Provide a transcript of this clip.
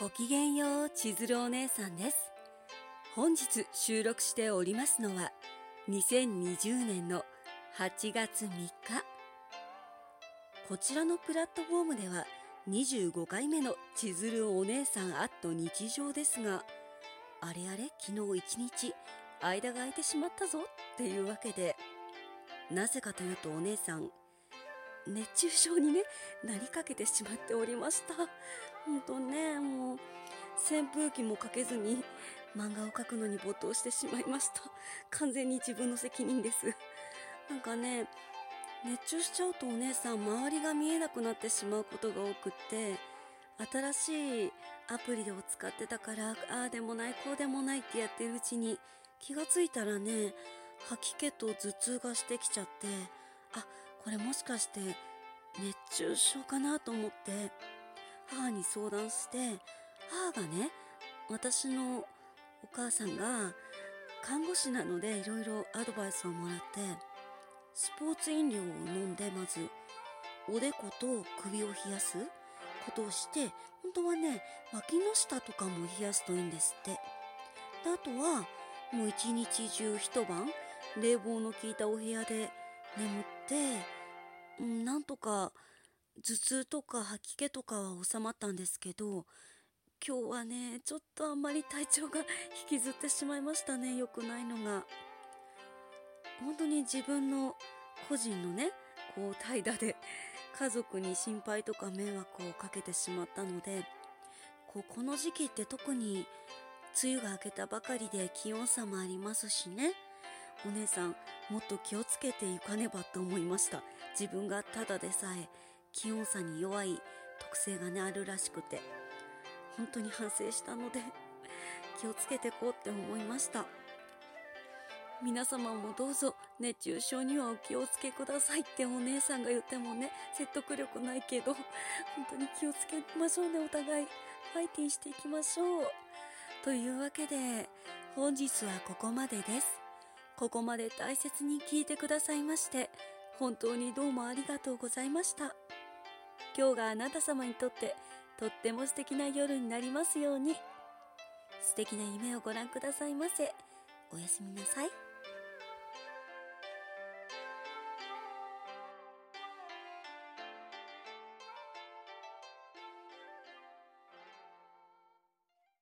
ごきげんよう千鶴お姉さんです。本日収録しておりますのは2020年の8月3日こちらのプラットフォームでは25回目の千鶴お姉さんアット日常ですがあれあれ昨日一日間が空いてしまったぞっていうわけでなぜかというとお姉さん熱中症にねなりかけてしまっておりました。本当ねもう扇風機もかけずに漫画を描くのに没頭してしまいました。完全に自分の責任です。なんかね熱中しちゃうとお姉さん周りが見えなくなってしまうことが多くって新しいアプリを使ってたからああでもないこうでもないってやってるうちに気がついたらね吐き気と頭痛がしてきちゃってあこれもしかして熱中症かなと思って母に相談して母がね私のお母さんが看護師なのでいろいろアドバイスをもらってスポーツ飲料を飲んでまずおでこと首を冷やすことをして本当はね脇の下とかも冷やすといいんですって。であとはもう一日中一晩冷房の効いたお部屋で眠って、なんとか頭痛とか吐き気とかは収まったんですけど今日はねちょっとあんまり体調が引きずってしまいましたね良くないのが。本当に自分の個人のねこう怠惰で家族に心配とか迷惑をかけてしまったのでこうこの時期って特に梅雨が明けたばかりで気温差もありますしね。お姉さんもっと気をつけていかねばと思いました。自分がただでさえ気温差に弱い特性がねあるらしくて。本当に反省したので気をつけてこうって思いました。皆様もどうぞ熱中症にはお気をつけくださいってお姉さんが言ってもね説得力ないけど本当に気をつけましょうねお互い。ファイティンしていきましょう。というわけで本日はここまでです。ここまで大切に聞いてくださいまして本当にどうもありがとうございました。今日があなた様にとってとっても素敵な夜になりますように。素敵な夢をご覧くださいませ。おやすみなさい。